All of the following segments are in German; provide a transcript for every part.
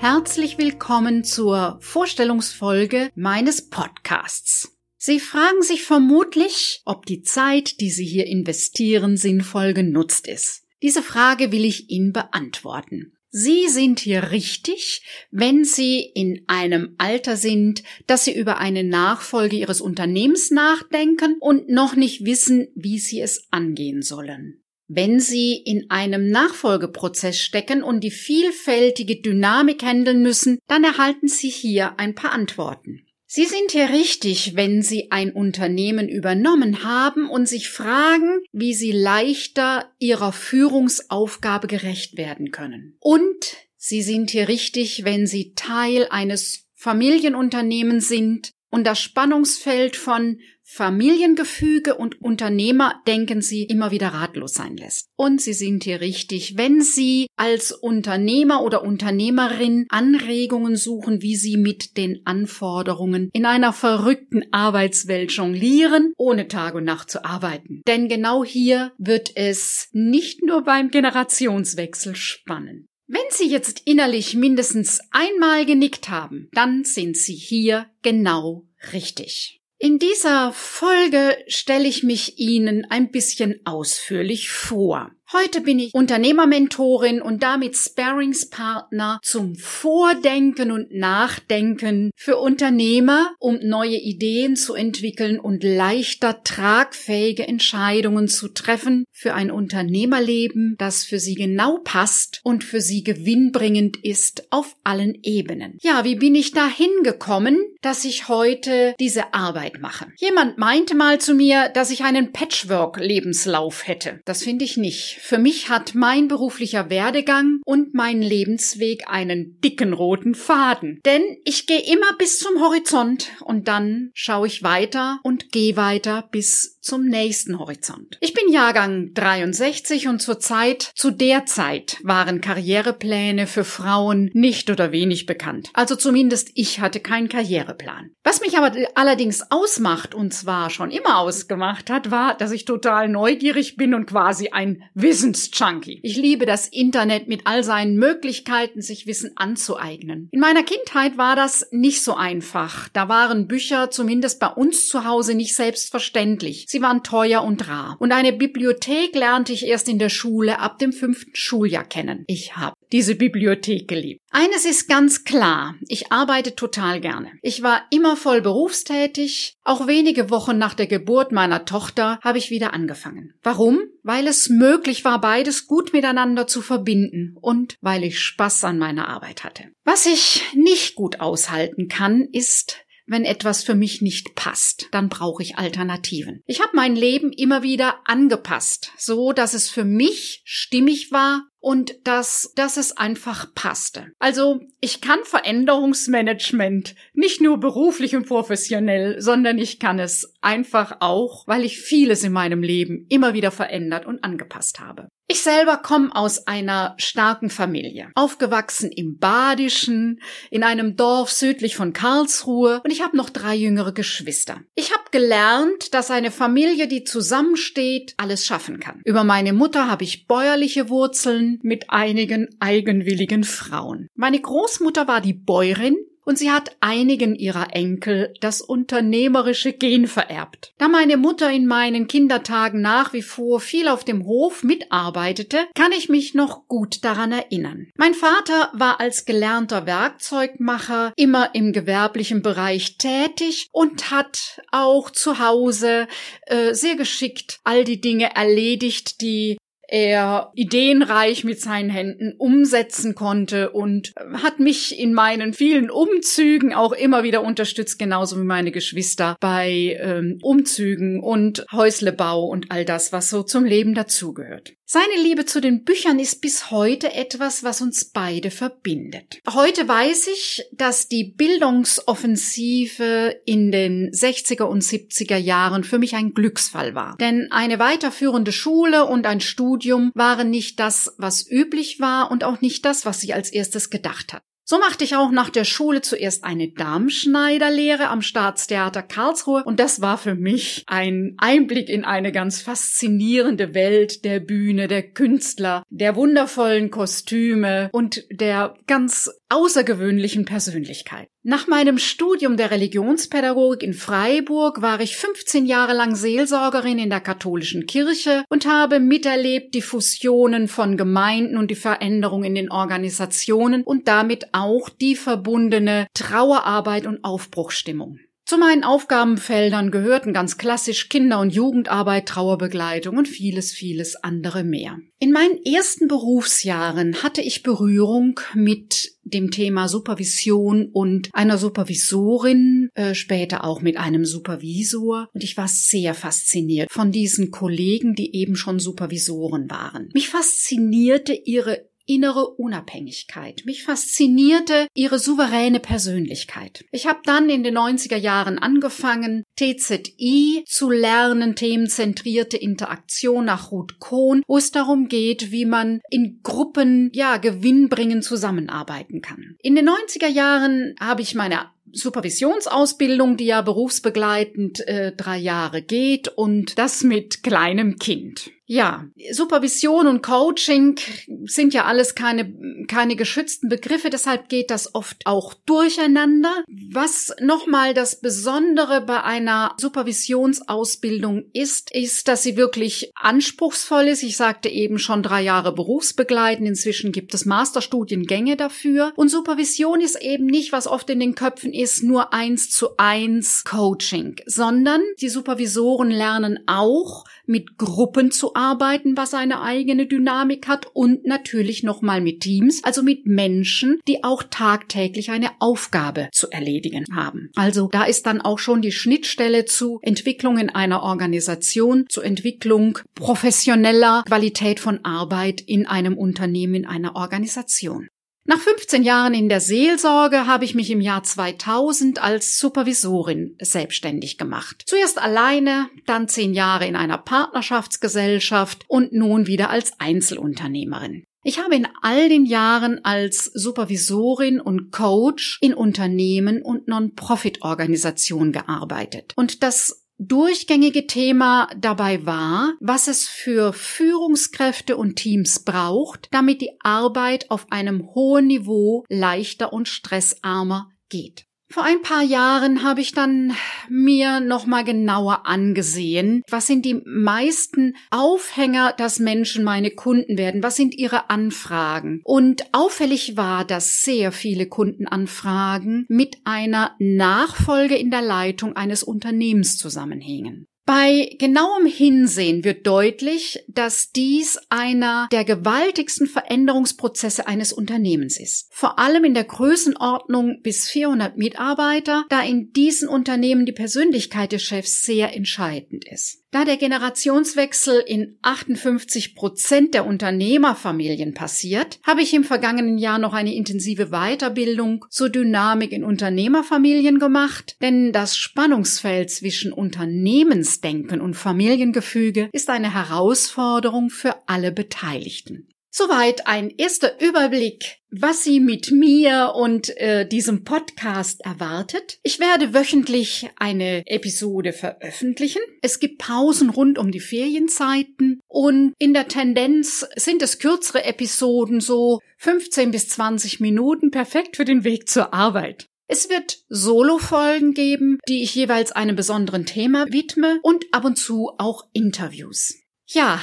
Herzlich willkommen zur Vorstellungsfolge meines Podcasts. Sie fragen sich vermutlich, ob die Zeit, die Sie hier investieren, sinnvoll genutzt ist. Diese Frage will ich Ihnen beantworten. Sie sind hier richtig, wenn Sie in einem Alter sind, dass Sie über eine Nachfolge Ihres Unternehmens nachdenken und noch nicht wissen, wie Sie es angehen sollen. Wenn Sie in einem Nachfolgeprozess stecken und die vielfältige Dynamik handeln müssen, dann erhalten Sie hier ein paar Antworten. Sie sind hier richtig, wenn Sie ein Unternehmen übernommen haben und sich fragen, wie Sie leichter Ihrer Führungsaufgabe gerecht werden können. Und Sie sind hier richtig, wenn Sie Teil eines Familienunternehmens sind und das Spannungsfeld von Familiengefüge und Unternehmer denken Sie immer wieder ratlos sein lässt. Und Sie sind hier richtig, wenn Sie als Unternehmer oder Unternehmerin Anregungen suchen, wie Sie mit den Anforderungen in einer verrückten Arbeitswelt jonglieren, ohne Tag und Nacht zu arbeiten. Denn genau hier wird es nicht nur beim Generationswechsel spannen. Wenn Sie jetzt innerlich mindestens einmal genickt haben, dann sind Sie hier genau richtig. In dieser Folge stelle ich mich Ihnen ein bisschen ausführlich vor. Heute bin ich Unternehmermentorin und damit Sparringspartner zum Vordenken und Nachdenken für Unternehmer, um neue Ideen zu entwickeln und leichter tragfähige Entscheidungen zu treffen für ein Unternehmerleben, das für sie genau passt und für sie gewinnbringend ist auf allen Ebenen. Ja, wie bin ich dahin gekommen, dass ich heute diese Arbeit mache? Jemand meinte mal zu mir, dass ich einen Patchwork-Lebenslauf hätte. Das finde ich nicht. Für mich hat mein beruflicher Werdegang und mein Lebensweg einen dicken roten Faden. Denn ich gehe immer bis zum Horizont und dann schaue ich weiter und gehe weiter bis zum nächsten Horizont. Ich bin Jahrgang 63 und zur Zeit, zu der Zeit waren Karrierepläne für Frauen nicht oder wenig bekannt. Also zumindest ich hatte keinen Karriereplan. Was mich aber allerdings ausmacht und zwar schon immer ausgemacht hat, war, dass ich total neugierig bin und quasi ein Wissensjunkie. Ich liebe das Internet mit all seinen Möglichkeiten, sich Wissen anzueignen. In meiner Kindheit war das nicht so einfach. Da waren Bücher zumindest bei uns zu Hause nicht selbstverständlich. Sie waren teuer und rar. Und eine Bibliothek lernte ich erst in der Schule ab dem fünften Schuljahr kennen. Ich habe diese Bibliothek geliebt. Eines ist ganz klar, ich arbeite total gerne. Ich war immer voll berufstätig. Auch wenige Wochen nach der Geburt meiner Tochter habe ich wieder angefangen. Warum? Weil es möglich war, beides gut miteinander zu verbinden und weil ich Spaß an meiner Arbeit hatte. Was ich nicht gut aushalten kann, ist wenn etwas für mich nicht passt, dann brauche ich Alternativen. Ich habe mein Leben immer wieder angepasst, so dass es für mich stimmig war und dass, dass es einfach passte. Also ich kann Veränderungsmanagement nicht nur beruflich und professionell, sondern ich kann es einfach auch, weil ich vieles in meinem Leben immer wieder verändert und angepasst habe. Ich selber komme aus einer starken Familie, aufgewachsen im Badischen, in einem Dorf südlich von Karlsruhe und ich habe noch drei jüngere Geschwister. Ich gelernt, dass eine Familie, die zusammensteht, alles schaffen kann. Über meine Mutter habe ich bäuerliche Wurzeln mit einigen eigenwilligen Frauen. Meine Großmutter war die Bäuerin und sie hat einigen ihrer Enkel das unternehmerische Gen vererbt. Da meine Mutter in meinen Kindertagen nach wie vor viel auf dem Hof mitarbeitete, kann ich mich noch gut daran erinnern. Mein Vater war als gelernter Werkzeugmacher immer im gewerblichen Bereich tätig und hat auch zu Hause äh, sehr geschickt all die Dinge erledigt, die er ideenreich mit seinen Händen umsetzen konnte und hat mich in meinen vielen Umzügen auch immer wieder unterstützt, genauso wie meine Geschwister bei ähm, Umzügen und Häuslebau und all das, was so zum Leben dazugehört. Seine Liebe zu den Büchern ist bis heute etwas, was uns beide verbindet. Heute weiß ich, dass die Bildungsoffensive in den 60er und 70er Jahren für mich ein Glücksfall war. Denn eine weiterführende Schule und ein Studium waren nicht das, was üblich war und auch nicht das, was sie als erstes gedacht hat. So machte ich auch nach der Schule zuerst eine Darmschneiderlehre am Staatstheater Karlsruhe und das war für mich ein Einblick in eine ganz faszinierende Welt der Bühne, der Künstler, der wundervollen Kostüme und der ganz außergewöhnlichen Persönlichkeit. Nach meinem Studium der Religionspädagogik in Freiburg war ich 15 Jahre lang Seelsorgerin in der katholischen Kirche und habe miterlebt die Fusionen von Gemeinden und die Veränderung in den Organisationen und damit auch die verbundene Trauerarbeit und Aufbruchstimmung. Zu meinen Aufgabenfeldern gehörten ganz klassisch Kinder- und Jugendarbeit, Trauerbegleitung und vieles, vieles andere mehr. In meinen ersten Berufsjahren hatte ich Berührung mit dem Thema Supervision und einer Supervisorin, äh, später auch mit einem Supervisor. Und ich war sehr fasziniert von diesen Kollegen, die eben schon Supervisoren waren. Mich faszinierte ihre innere Unabhängigkeit. Mich faszinierte ihre souveräne Persönlichkeit. Ich habe dann in den 90er Jahren angefangen, TZI zu lernen, themenzentrierte Interaktion nach Ruth Kohn, wo es darum geht, wie man in Gruppen, ja, gewinnbringend zusammenarbeiten kann. In den 90er Jahren habe ich meine Supervisionsausbildung, die ja berufsbegleitend äh, drei Jahre geht und das mit kleinem Kind. Ja, Supervision und Coaching sind ja alles keine, keine geschützten Begriffe, deshalb geht das oft auch durcheinander. Was nochmal das Besondere bei einer Supervisionsausbildung ist, ist, dass sie wirklich anspruchsvoll ist. Ich sagte eben schon drei Jahre berufsbegleiten. Inzwischen gibt es Masterstudiengänge dafür. Und Supervision ist eben nicht, was oft in den Köpfen ist, nur eins zu eins Coaching, sondern die Supervisoren lernen auch, mit Gruppen zu arbeiten, was eine eigene Dynamik hat und natürlich nochmal mit Teams, also mit Menschen, die auch tagtäglich eine Aufgabe zu erledigen haben. Also da ist dann auch schon die Schnittstelle zu Entwicklungen einer Organisation, zur Entwicklung professioneller Qualität von Arbeit in einem Unternehmen, in einer Organisation. Nach 15 Jahren in der Seelsorge habe ich mich im Jahr 2000 als Supervisorin selbstständig gemacht. Zuerst alleine, dann zehn Jahre in einer Partnerschaftsgesellschaft und nun wieder als Einzelunternehmerin. Ich habe in all den Jahren als Supervisorin und Coach in Unternehmen und Non-Profit-Organisationen gearbeitet. Und das durchgängige Thema dabei war, was es für Führungskräfte und Teams braucht, damit die Arbeit auf einem hohen Niveau leichter und stressarmer geht. Vor ein paar Jahren habe ich dann mir nochmal genauer angesehen, was sind die meisten Aufhänger, dass Menschen meine Kunden werden, was sind ihre Anfragen. Und auffällig war, dass sehr viele Kundenanfragen mit einer Nachfolge in der Leitung eines Unternehmens zusammenhängen. Bei genauem Hinsehen wird deutlich, dass dies einer der gewaltigsten Veränderungsprozesse eines Unternehmens ist. Vor allem in der Größenordnung bis 400 Mitarbeiter, da in diesen Unternehmen die Persönlichkeit des Chefs sehr entscheidend ist. Da der Generationswechsel in 58 Prozent der Unternehmerfamilien passiert, habe ich im vergangenen Jahr noch eine intensive Weiterbildung zur Dynamik in Unternehmerfamilien gemacht, denn das Spannungsfeld zwischen Unternehmensdenken und Familiengefüge ist eine Herausforderung für alle Beteiligten. Soweit ein erster Überblick, was Sie mit mir und äh, diesem Podcast erwartet. Ich werde wöchentlich eine Episode veröffentlichen. Es gibt Pausen rund um die Ferienzeiten und in der Tendenz sind es kürzere Episoden, so 15 bis 20 Minuten, perfekt für den Weg zur Arbeit. Es wird Solo-Folgen geben, die ich jeweils einem besonderen Thema widme und ab und zu auch Interviews. Ja,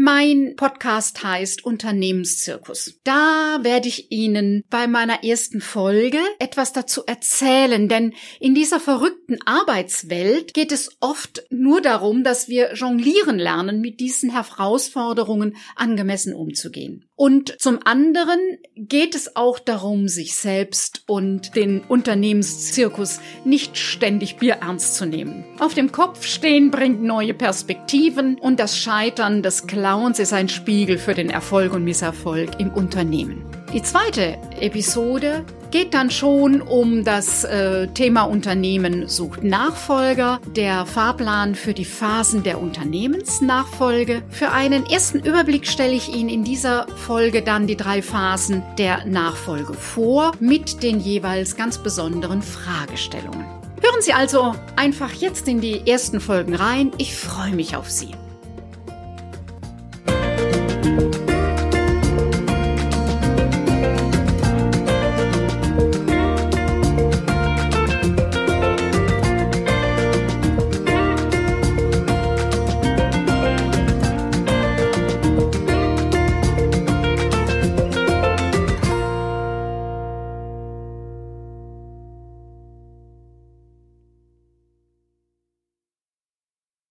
mein Podcast heißt Unternehmenszirkus. Da werde ich Ihnen bei meiner ersten Folge etwas dazu erzählen, denn in dieser verrückten Arbeitswelt geht es oft nur darum, dass wir jonglieren lernen, mit diesen Herausforderungen angemessen umzugehen. Und zum anderen geht es auch darum, sich selbst und den Unternehmenszirkus nicht ständig bierernst zu nehmen. Auf dem Kopf stehen bringt neue Perspektiven und das Scheitern des Kleinen Allowance ist ein Spiegel für den Erfolg und Misserfolg im Unternehmen. Die zweite Episode geht dann schon um das äh, Thema Unternehmen sucht Nachfolger, der Fahrplan für die Phasen der Unternehmensnachfolge. Für einen ersten Überblick stelle ich Ihnen in dieser Folge dann die drei Phasen der Nachfolge vor mit den jeweils ganz besonderen Fragestellungen. Hören Sie also einfach jetzt in die ersten Folgen rein. Ich freue mich auf Sie.